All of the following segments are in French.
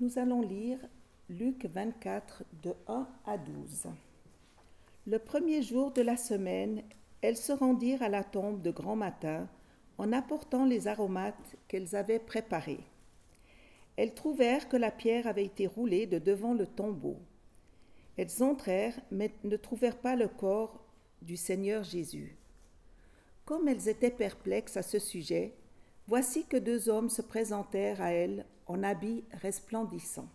Nous allons lire Luc 24 de 1 à 12. Le premier jour de la semaine, elles se rendirent à la tombe de grand matin en apportant les aromates qu'elles avaient préparés. Elles trouvèrent que la pierre avait été roulée de devant le tombeau. Elles entrèrent, mais ne trouvèrent pas le corps du Seigneur Jésus. Comme elles étaient perplexes à ce sujet, voici que deux hommes se présentèrent à elles en habits resplendissants.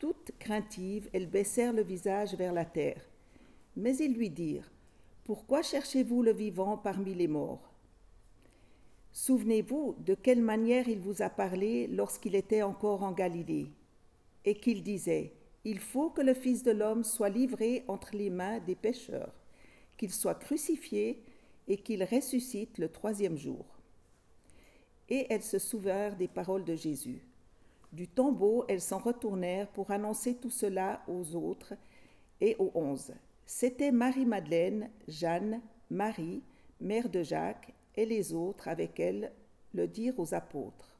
Toutes craintives, elles baissèrent le visage vers la terre. Mais ils lui dirent, Pourquoi cherchez-vous le vivant parmi les morts? Souvenez-vous de quelle manière il vous a parlé lorsqu'il était encore en Galilée, et qu'il disait, Il faut que le Fils de l'homme soit livré entre les mains des pécheurs, qu'il soit crucifié et qu'il ressuscite le troisième jour. Et elles se souvinrent des paroles de Jésus. Du tombeau, elles s'en retournèrent pour annoncer tout cela aux autres et aux onze. C'étaient Marie-Madeleine, Jeanne, Marie, mère de Jacques, et les autres avec elle le dirent aux apôtres.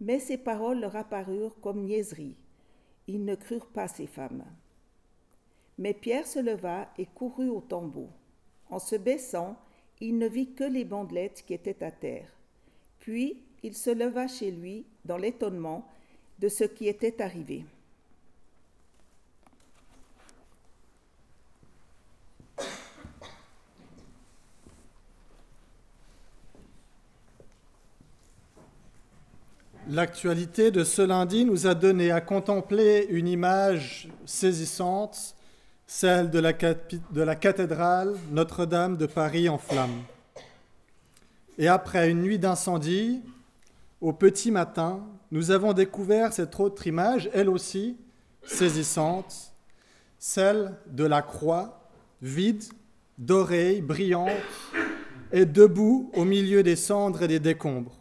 Mais ces paroles leur apparurent comme niaiseries. Ils ne crurent pas ces femmes. Mais Pierre se leva et courut au tombeau. En se baissant, il ne vit que les bandelettes qui étaient à terre. Puis il se leva chez lui dans l'étonnement de ce qui était arrivé. L'actualité de ce lundi nous a donné à contempler une image saisissante, celle de la, cathédrale Notre-Dame de Paris en flammes. Et après une nuit d'incendie, au petit matin, nous avons découvert cette autre image, elle aussi saisissante, celle de la croix, vide, dorée, brillante, et debout au milieu des cendres et des décombres.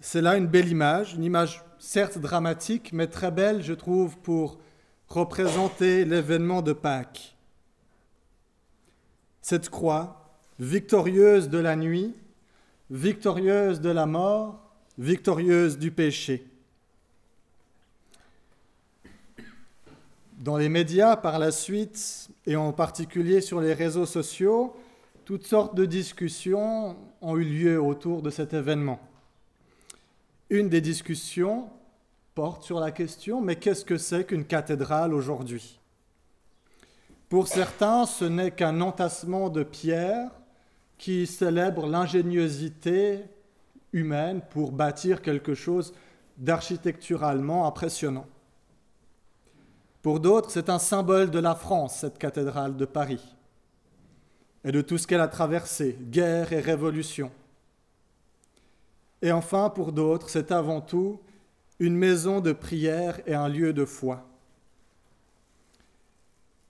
C'est là une belle image, une image certes dramatique, mais très belle, je trouve, pour représenter l'événement de Pâques. Cette croix, victorieuse de la nuit, victorieuse de la mort, victorieuse du péché. Dans les médias, par la suite, et en particulier sur les réseaux sociaux, toutes sortes de discussions ont eu lieu autour de cet événement. Une des discussions porte sur la question, mais qu'est-ce que c'est qu'une cathédrale aujourd'hui? Pour certains, ce n'est qu'un entassement de pierres qui célèbre l'ingéniosité humaine pour bâtir quelque chose d'architecturalement impressionnant. Pour d'autres, c'est un symbole de la France, cette cathédrale de Paris, et de tout ce qu'elle a traversé, guerre et révolution. Et enfin, pour d'autres, c'est avant tout une maison de prière et un lieu de foi.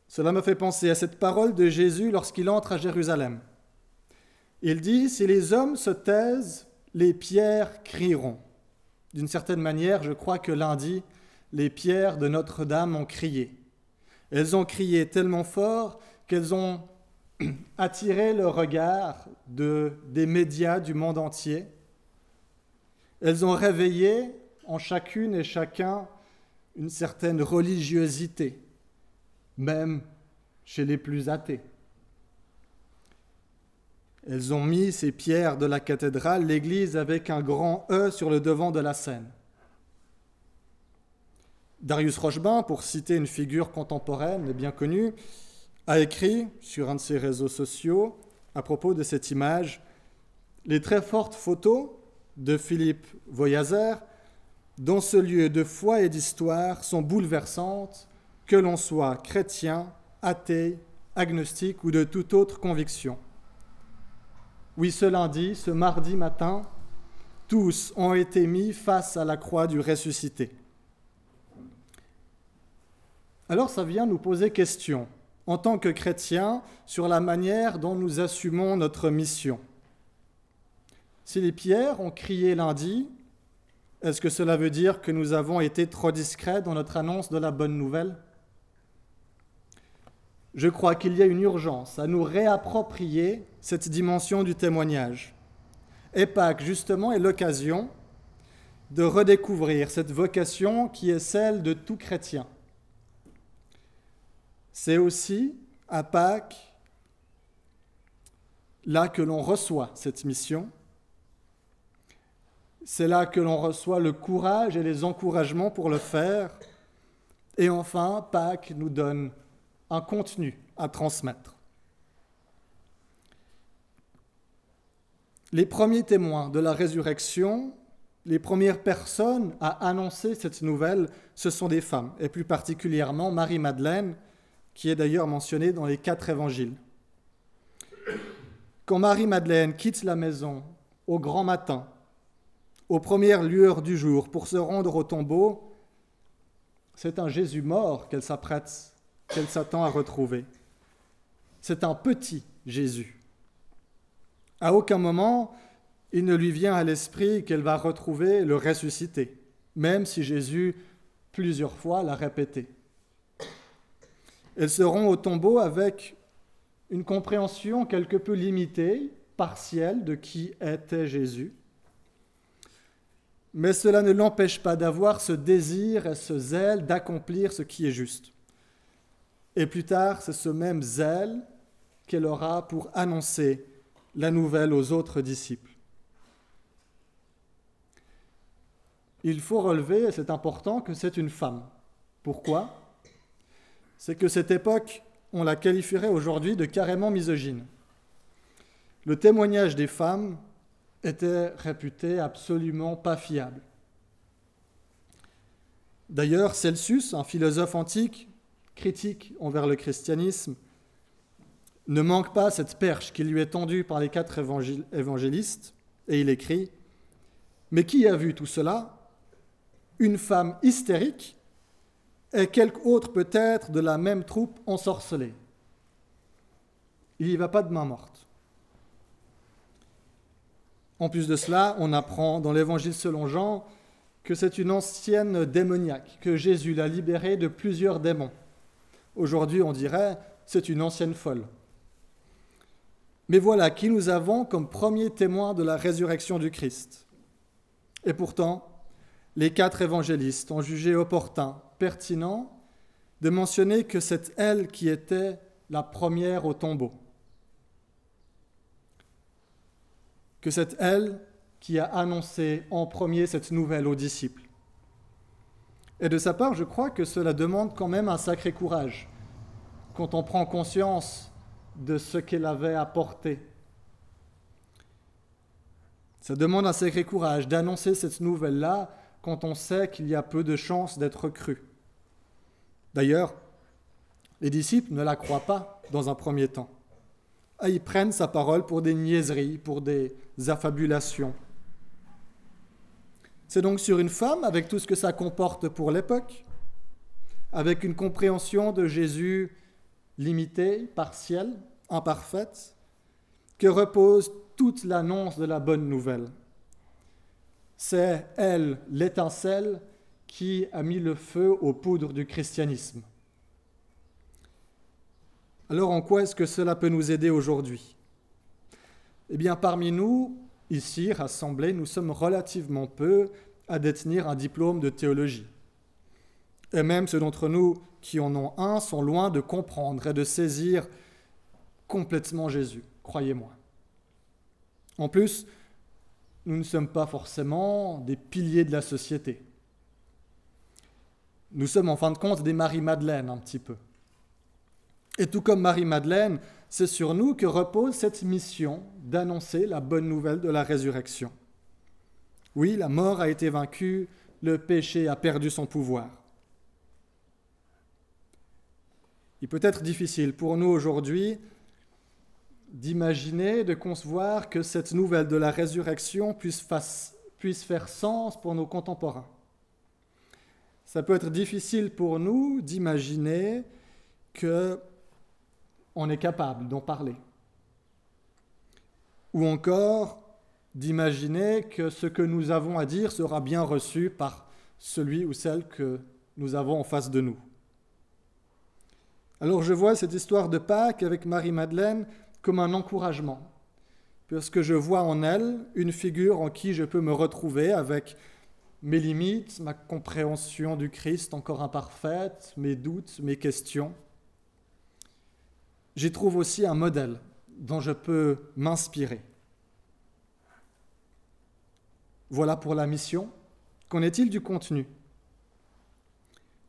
Cela me fait penser à cette parole de Jésus lorsqu'il entre à Jérusalem. Il dit, si les hommes se taisent, les pierres crieront. D'une certaine manière, je crois que lundi, les pierres de Notre-Dame ont crié. Elles ont crié tellement fort qu'elles ont attiré le regard de, des médias du monde entier. Elles ont réveillé en chacune et chacun une certaine religiosité, même chez les plus athées. Elles ont mis ces pierres de la cathédrale, l'église avec un grand E sur le devant de la scène. Darius Rochebin, pour citer une figure contemporaine et bien connue, a écrit sur un de ses réseaux sociaux à propos de cette image Les très fortes photos de Philippe Voyazer dans ce lieu de foi et d'histoire sont bouleversantes, que l'on soit chrétien, athée, agnostique ou de toute autre conviction. Oui, ce lundi, ce mardi matin, tous ont été mis face à la croix du ressuscité. Alors ça vient nous poser question, en tant que chrétiens, sur la manière dont nous assumons notre mission. Si les pierres ont crié lundi, est-ce que cela veut dire que nous avons été trop discrets dans notre annonce de la bonne nouvelle? Je crois qu'il y a une urgence à nous réapproprier cette dimension du témoignage. Et Pâques, justement, est l'occasion de redécouvrir cette vocation qui est celle de tout chrétien. C'est aussi à Pâques là que l'on reçoit cette mission. C'est là que l'on reçoit le courage et les encouragements pour le faire. Et enfin, Pâques nous donne un contenu à transmettre. Les premiers témoins de la résurrection, les premières personnes à annoncer cette nouvelle, ce sont des femmes, et plus particulièrement Marie-Madeleine, qui est d'ailleurs mentionnée dans les quatre évangiles. Quand Marie-Madeleine quitte la maison au grand matin, aux premières lueurs du jour, pour se rendre au tombeau, c'est un Jésus mort qu'elle s'apprête, qu'elle s'attend à retrouver. C'est un petit Jésus à aucun moment, il ne lui vient à l'esprit qu'elle va retrouver le ressuscité, même si Jésus plusieurs fois l'a répété. Elles seront au tombeau avec une compréhension quelque peu limitée, partielle de qui était Jésus. Mais cela ne l'empêche pas d'avoir ce désir et ce zèle d'accomplir ce qui est juste. Et plus tard, c'est ce même zèle qu'elle aura pour annoncer la nouvelle aux autres disciples. Il faut relever, et c'est important, que c'est une femme. Pourquoi? C'est que cette époque, on la qualifierait aujourd'hui de carrément misogyne. Le témoignage des femmes était réputé absolument pas fiable. D'ailleurs, Celsus, un philosophe antique, critique envers le christianisme, ne manque pas cette perche qui lui est tendue par les quatre évangélistes, et il écrit Mais qui a vu tout cela? Une femme hystérique et quelque autre peut-être de la même troupe ensorcelée. Il n'y va pas de main morte. En plus de cela, on apprend dans l'évangile selon Jean que c'est une ancienne démoniaque, que Jésus l'a libérée de plusieurs démons. Aujourd'hui, on dirait c'est une ancienne folle. Mais voilà qui nous avons comme premier témoin de la résurrection du Christ. Et pourtant, les quatre évangélistes ont jugé opportun, pertinent, de mentionner que c'est elle qui était la première au tombeau. Que c'est elle qui a annoncé en premier cette nouvelle aux disciples. Et de sa part, je crois que cela demande quand même un sacré courage. Quand on prend conscience de ce qu'elle avait apporté. Ça demande un sacré courage d'annoncer cette nouvelle-là quand on sait qu'il y a peu de chances d'être cru. D'ailleurs, les disciples ne la croient pas dans un premier temps. Ah, ils prennent sa parole pour des niaiseries, pour des affabulations. C'est donc sur une femme, avec tout ce que ça comporte pour l'époque, avec une compréhension de Jésus limitée, partielle, imparfaite, que repose toute l'annonce de la bonne nouvelle. C'est elle, l'étincelle, qui a mis le feu aux poudres du christianisme. Alors en quoi est-ce que cela peut nous aider aujourd'hui? Eh bien parmi nous, ici rassemblés, nous sommes relativement peu à détenir un diplôme de théologie. Et même ceux d'entre nous qui en ont un sont loin de comprendre et de saisir complètement Jésus, croyez-moi. En plus, nous ne sommes pas forcément des piliers de la société. Nous sommes en fin de compte des Marie-Madeleine un petit peu. Et tout comme Marie-Madeleine, c'est sur nous que repose cette mission d'annoncer la bonne nouvelle de la résurrection. Oui, la mort a été vaincue, le péché a perdu son pouvoir. Il peut être difficile pour nous aujourd'hui d'imaginer, de concevoir que cette nouvelle de la résurrection puisse, faire sens pour nos contemporains. Ça peut être difficile pour nous d'imaginer que on est capable d'en parler. Ou encore d'imaginer que ce que nous avons à dire sera bien reçu par celui ou celle que nous avons en face de nous. Alors je vois cette histoire de Pâques avec Marie-Madeleine comme un encouragement, parce que je vois en elle une figure en qui je peux me retrouver avec mes limites, ma compréhension du Christ encore imparfaite, mes doutes, mes questions. J'y trouve aussi un modèle dont je peux m'inspirer. Voilà pour la mission. Qu'en est-il du contenu?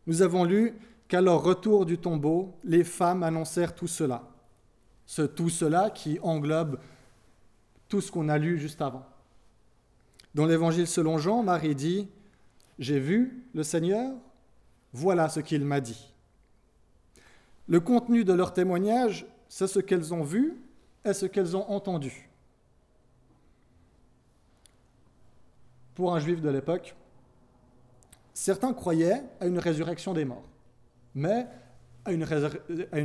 Nous avons lu qu'à leur retour du tombeau, les femmes annoncèrent tout cela. Ce tout cela qui englobe tout ce qu'on a lu juste avant. Dans l'évangile selon Jean, Marie dit, J'ai vu le Seigneur, voilà ce qu'il m'a dit. Le contenu de leur témoignage, c'est ce qu'elles ont vu et ce qu'elles ont entendu. Pour un juif de l'époque, certains croyaient à une résurrection des morts, mais à une,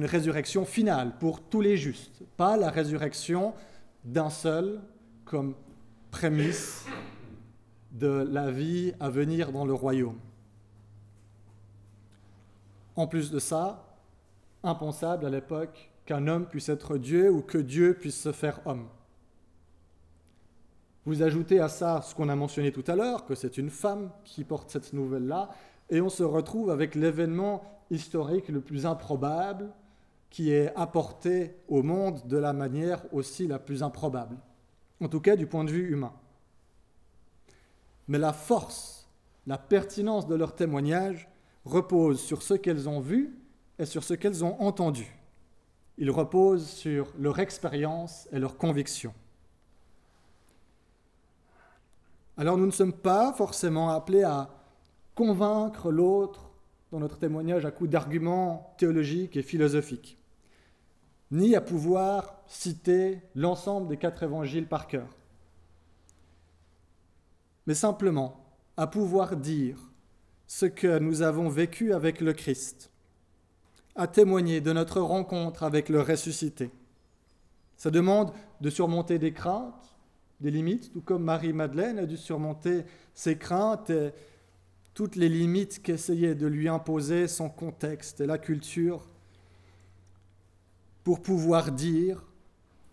résurrection finale pour tous les justes, pas la résurrection d'un seul comme prémisse de la vie à venir dans le royaume. En plus de ça, impensable à l'époque qu'un homme puisse être Dieu ou que Dieu puisse se faire homme. Vous ajoutez à ça ce qu'on a mentionné tout à l'heure, que c'est une femme qui porte cette nouvelle-là, et on se retrouve avec l'événement historique le plus improbable qui est apporté au monde de la manière aussi la plus improbable, en tout cas du point de vue humain. Mais la force, la pertinence de leur témoignage repose sur ce qu'elles ont vu et sur ce qu'elles ont entendu. Il repose sur leur expérience et leur conviction. Alors nous ne sommes pas forcément appelés à convaincre l'autre dans notre témoignage à coups d'arguments théologiques et philosophiques, ni à pouvoir citer l'ensemble des quatre évangiles par cœur mais simplement à pouvoir dire ce que nous avons vécu avec le Christ, à témoigner de notre rencontre avec le ressuscité. Ça demande de surmonter des craintes, des limites, tout comme Marie-Madeleine a dû surmonter ses craintes et toutes les limites qu'essayait de lui imposer son contexte et la culture pour pouvoir dire,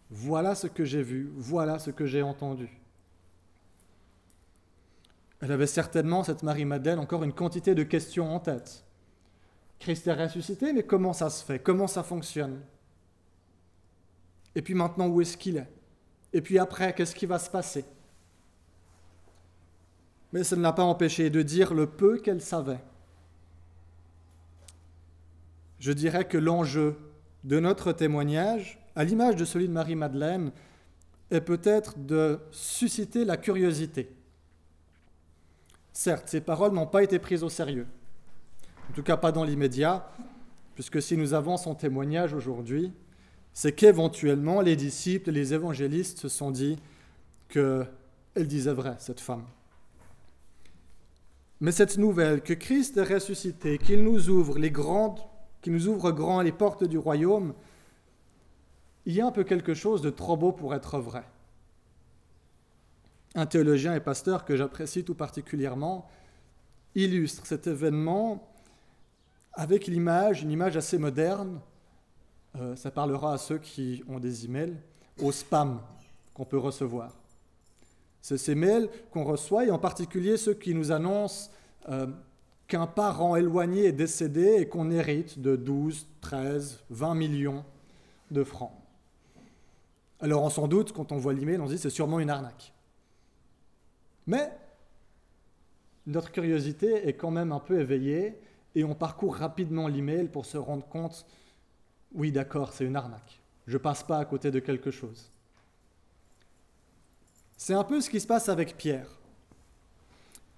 voilà ce que j'ai vu, voilà ce que j'ai entendu. Elle avait certainement, cette Marie-Madeleine, encore une quantité de questions en tête. Christ est ressuscité, mais comment ça se fait? Comment ça fonctionne? Et puis maintenant, où est-ce qu'il est? Et puis après, qu'est-ce qui va se passer? Mais ça ne l'a pas empêché de dire le peu qu'elle savait. Je dirais que l'enjeu de notre témoignage, à l'image de celui de Marie-Madeleine, est peut-être de susciter la curiosité. Certes, ces paroles n'ont pas été prises au sérieux, en tout cas pas dans l'immédiat, puisque si nous avons son témoignage aujourd'hui, c'est qu'éventuellement les disciples et les évangélistes se sont dit qu'elle disait vrai, cette femme. Mais cette nouvelle que Christ est ressuscité, qu'il nous ouvre grandes, grand les portes du royaume, il y a un peu quelque chose de trop beau pour être vrai un théologien et pasteur que j'apprécie tout particulièrement, illustre cet événement avec l'image, une image assez moderne. Euh, ça parlera à ceux qui ont des emails, au spam qu'on peut recevoir. C'est ces mails qu'on reçoit, et en particulier ceux qui nous annoncent euh, qu'un parent éloigné est décédé et qu'on hérite de 12, 13, 20 millions de francs. Alors on s'en doute, quand on voit l'email, on se dit c'est sûrement une arnaque. Mais notre curiosité est quand même un peu éveillée et on parcourt rapidement l'email pour se rendre compte, oui d'accord, c'est une arnaque. Je passe pas à côté de quelque chose. C'est un peu ce qui se passe avec Pierre.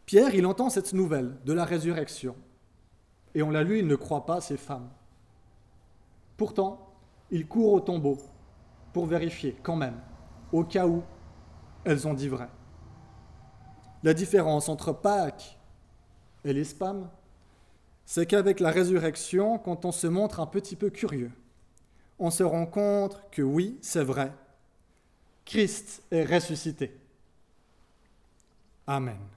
Pierre, il entend cette nouvelle de la résurrection. Et on l'a lu, il ne croit pas ces femmes. Pourtant, il court au tombeau pour vérifier quand même, au cas où elles ont dit vrai. La différence entre Pâques et les spams, c'est qu'avec la résurrection, quand on se montre un petit peu curieux, on se rend compte que oui, c'est vrai, Christ est ressuscité. Amen.